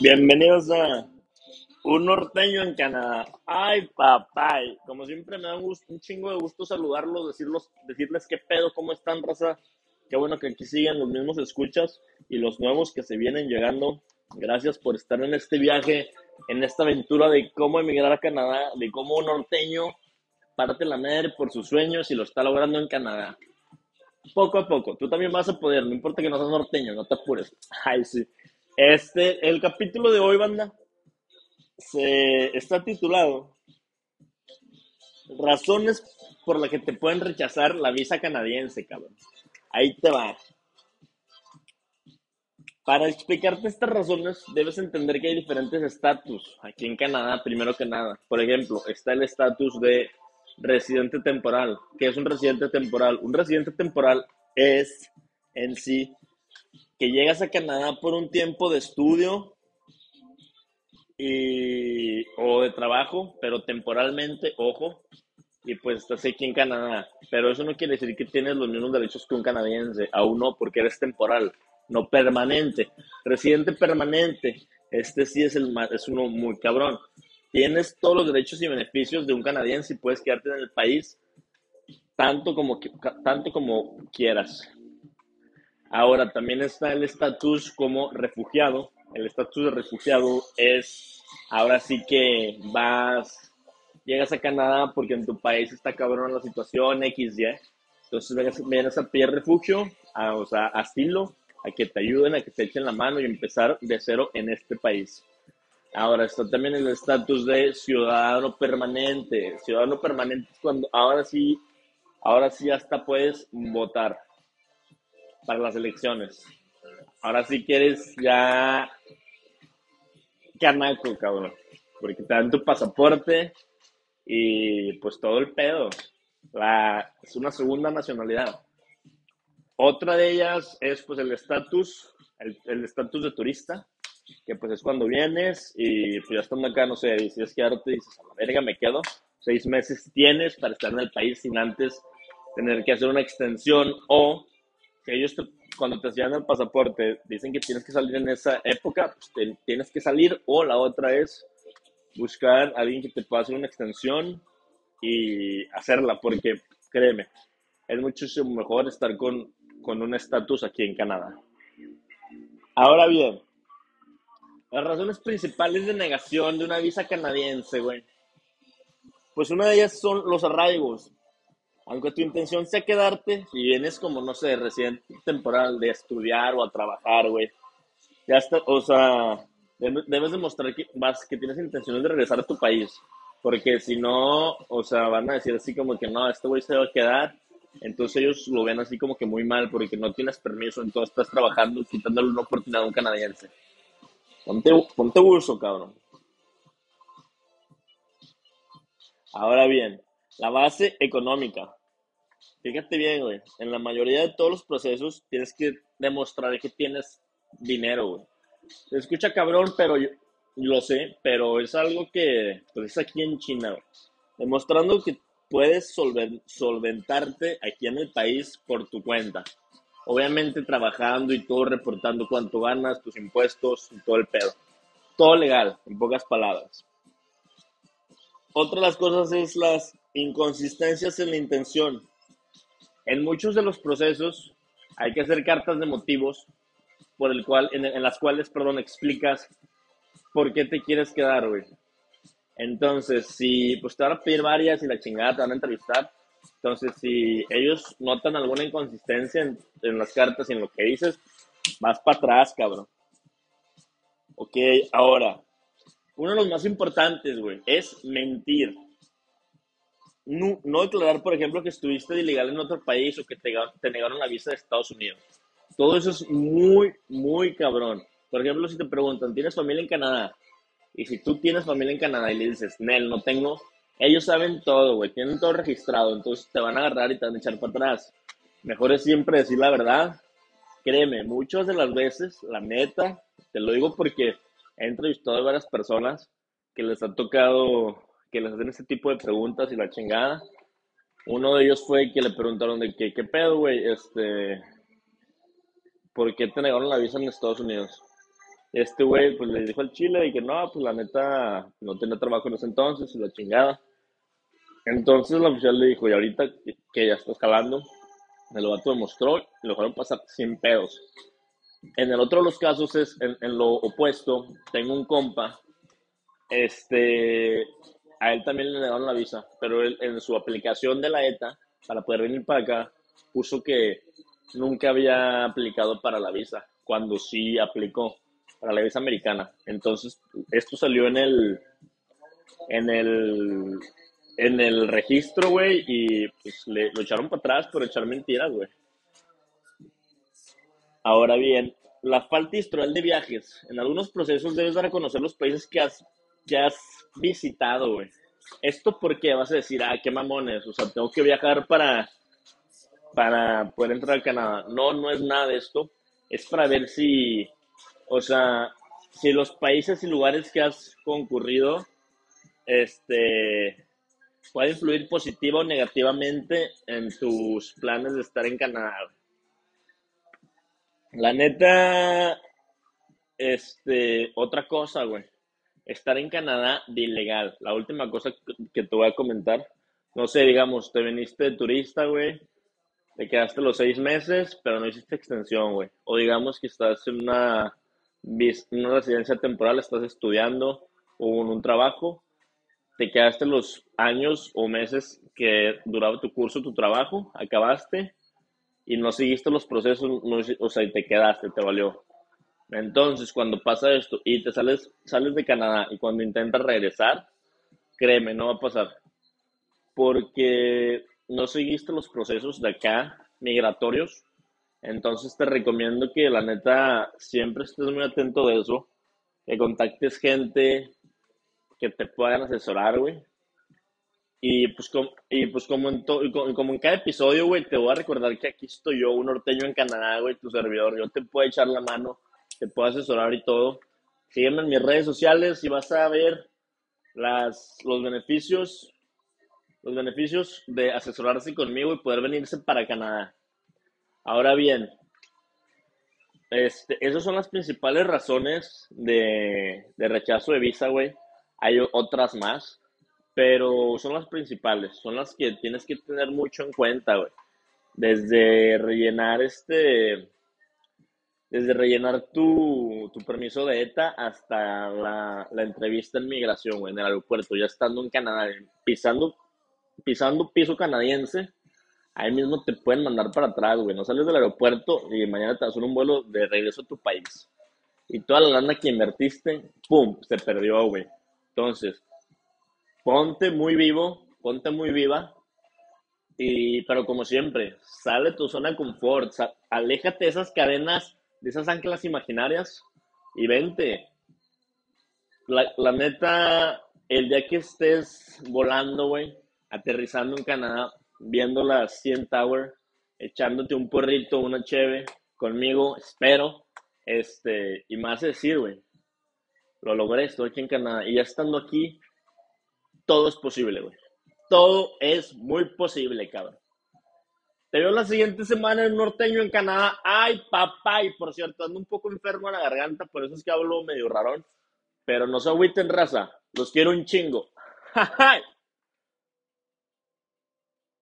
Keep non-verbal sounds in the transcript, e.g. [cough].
Bienvenidos a Un Norteño en Canadá. Ay, papá. Como siempre me da un, gusto, un chingo de gusto saludarlos, decirlos, decirles qué pedo, cómo están, raza. Qué bueno que aquí siguen los mismos escuchas y los nuevos que se vienen llegando. Gracias por estar en este viaje, en esta aventura de cómo emigrar a Canadá, de cómo un norteño parte la madre por sus sueños y lo está logrando en Canadá. Poco a poco, tú también vas a poder, no importa que no seas norteño, no te apures. Ay, sí. Este, el capítulo de hoy, banda, se está titulado Razones por las que te pueden rechazar la visa canadiense, cabrón. Ahí te va. Para explicarte estas razones, debes entender que hay diferentes estatus aquí en Canadá, primero que nada. Por ejemplo, está el estatus de residente temporal. ¿Qué es un residente temporal? Un residente temporal es en sí que llegas a Canadá por un tiempo de estudio y, o de trabajo, pero temporalmente, ojo, y pues estás aquí en Canadá. Pero eso no quiere decir que tienes los mismos derechos que un canadiense, aún no, porque eres temporal, no permanente. Residente permanente, este sí es, el, es uno muy cabrón. Tienes todos los derechos y beneficios de un canadiense y puedes quedarte en el país tanto como, tanto como quieras. Ahora, también está el estatus como refugiado. El estatus de refugiado es, ahora sí que vas, llegas a Canadá porque en tu país está cabrón la situación XY. Entonces vienes, a pedir refugio, o sea, asilo, a que te ayuden, a que te echen la mano y empezar de cero en este país. Ahora está también el estatus de ciudadano permanente. Ciudadano permanente es cuando ahora sí, ahora sí hasta puedes votar para las elecciones. Ahora sí quieres ya canaco, cabrón. Porque te dan tu pasaporte y pues todo el pedo. La, es una segunda nacionalidad. Otra de ellas es pues el estatus, el estatus de turista, que pues es cuando vienes y pues ya estando acá, no sé, decides quedarte, dices, a la verga me quedo. Seis meses tienes para estar en el país sin antes tener que hacer una extensión o que ellos cuando te enseñan el pasaporte dicen que tienes que salir en esa época, pues tienes que salir o la otra es buscar a alguien que te pueda hacer una extensión y hacerla, porque créeme, es muchísimo mejor estar con, con un estatus aquí en Canadá. Ahora bien, las razones principales de negación de una visa canadiense, güey, pues una de ellas son los arraigos. Aunque tu intención sea quedarte, si vienes como, no sé, residente temporal de estudiar o a trabajar, güey, ya está, o sea, debes demostrar que, vas, que tienes intenciones de regresar a tu país. Porque si no, o sea, van a decir así como que no, este güey se va a quedar. Entonces ellos lo ven así como que muy mal porque no tienes permiso, entonces estás trabajando, quitándole una oportunidad a un canadiense. Ponte, ponte uso, cabrón. Ahora bien, la base económica. Fíjate bien, güey. En la mayoría de todos los procesos tienes que demostrar que tienes dinero, güey. Se escucha cabrón, pero yo lo sé, pero es algo que pues, es aquí en China, güey. Demostrando que puedes solventarte aquí en el país por tu cuenta. Obviamente trabajando y todo, reportando cuánto ganas, tus impuestos y todo el pedo. Todo legal, en pocas palabras. Otra de las cosas es las inconsistencias en la intención. En muchos de los procesos hay que hacer cartas de motivos por el cual, en, las cuales, perdón, explicas por qué te quieres quedar, güey. Entonces, si pues te van a pedir varias y la chingada te van a entrevistar, entonces si ellos notan alguna inconsistencia en, en las cartas y en lo que dices, vas para atrás, cabrón. Ok, ahora, uno de los más importantes, güey, es mentir no, declarar, por ejemplo, que estuviste ilegal en otro país o que te, te negaron la visa de Estados Unidos. Todo eso es muy, muy cabrón. Por ejemplo, si te preguntan, ¿tienes familia en Canadá? Y si tú tienes familia en Canadá y le dices, Nel, no tengo, ellos saben todo, güey, tienen todo registrado, entonces te van a agarrar y te van a echar para atrás. Mejor es siempre decir la verdad. Créeme, muchas de las veces, la neta, te lo digo porque he entrevistado a varias personas que les ha tocado que les hacen ese tipo de preguntas y la chingada. Uno de ellos fue que le preguntaron de que, ¿qué pedo, güey? Este, ¿por qué te negaron la visa en Estados Unidos? Este güey, pues le dijo al chile y que no, pues la neta, no tenía trabajo en ese entonces y la chingada. Entonces el oficial le dijo, y ahorita que ya está escalando, el vato demostró, lo dejaron pasar sin pedos. En el otro de los casos es, en, en lo opuesto, tengo un compa, este, a él también le negaron la visa, pero él, en su aplicación de la ETA, para poder venir para acá, puso que nunca había aplicado para la visa, cuando sí aplicó para la visa americana. Entonces, esto salió en el, en el, en el registro, güey, y pues le, lo echaron para atrás por echar mentiras, güey. Ahora bien, la falta de historial de viajes. En algunos procesos debes de reconocer los países que has, que has visitado, güey. Esto porque vas a decir, ah, qué mamones, o sea, tengo que viajar para, para poder entrar a Canadá. No, no es nada de esto. Es para ver si, o sea, si los países y lugares que has concurrido, este, puede influir positiva o negativamente en tus planes de estar en Canadá. La neta, este, otra cosa, güey. Estar en Canadá de ilegal. La última cosa que te voy a comentar. No sé, digamos, te viniste de turista, güey. Te quedaste los seis meses, pero no hiciste extensión, güey. O digamos que estás en una, una residencia temporal, estás estudiando o en un trabajo. Te quedaste los años o meses que duraba tu curso, tu trabajo, acabaste y no seguiste los procesos, no, o sea, y te quedaste, te valió. Entonces, cuando pasa esto y te sales, sales de Canadá y cuando intentas regresar, créeme, no va a pasar. Porque no seguiste los procesos de acá migratorios. Entonces te recomiendo que la neta siempre estés muy atento de eso, que contactes gente que te puedan asesorar, güey. Y pues, como, y pues como, en como en cada episodio, güey, te voy a recordar que aquí estoy yo, un norteño en Canadá, güey, tu servidor. Yo te puedo echar la mano, te puedo asesorar y todo. Sígueme en mis redes sociales y vas a ver las, los beneficios los beneficios de asesorarse conmigo y poder venirse para Canadá. Ahora bien, este, esas son las principales razones de, de rechazo de visa, güey. Hay otras más, pero son las principales, son las que tienes que tener mucho en cuenta, güey. Desde rellenar este, desde rellenar tu, tu permiso de ETA hasta la, la entrevista en migración, güey, en el aeropuerto, ya estando en Canadá, pisando, pisando piso canadiense, ahí mismo te pueden mandar para atrás, güey. No sales del aeropuerto y mañana te hacen un vuelo de regreso a tu país. Y toda la lana que invertiste, ¡pum!, se perdió, güey. Entonces, ponte muy vivo, ponte muy viva. Y, pero como siempre, sale de tu zona de confort, aléjate de esas cadenas, de esas anclas imaginarias y vente. La, neta, el día que estés volando, güey, aterrizando en Canadá, viendo la 100 Tower, echándote un porrito, una cheve conmigo, espero, este, y más decir, güey, lo logré, estoy aquí en Canadá, y ya estando aquí, todo es posible, güey. Todo es muy posible, cabrón. Te veo la siguiente semana en Norteño, en Canadá. Ay, papá, y por cierto, ando un poco enfermo a la garganta, por eso es que hablo medio rarón. Pero no se agüiten, raza. Los quiero un chingo. [laughs]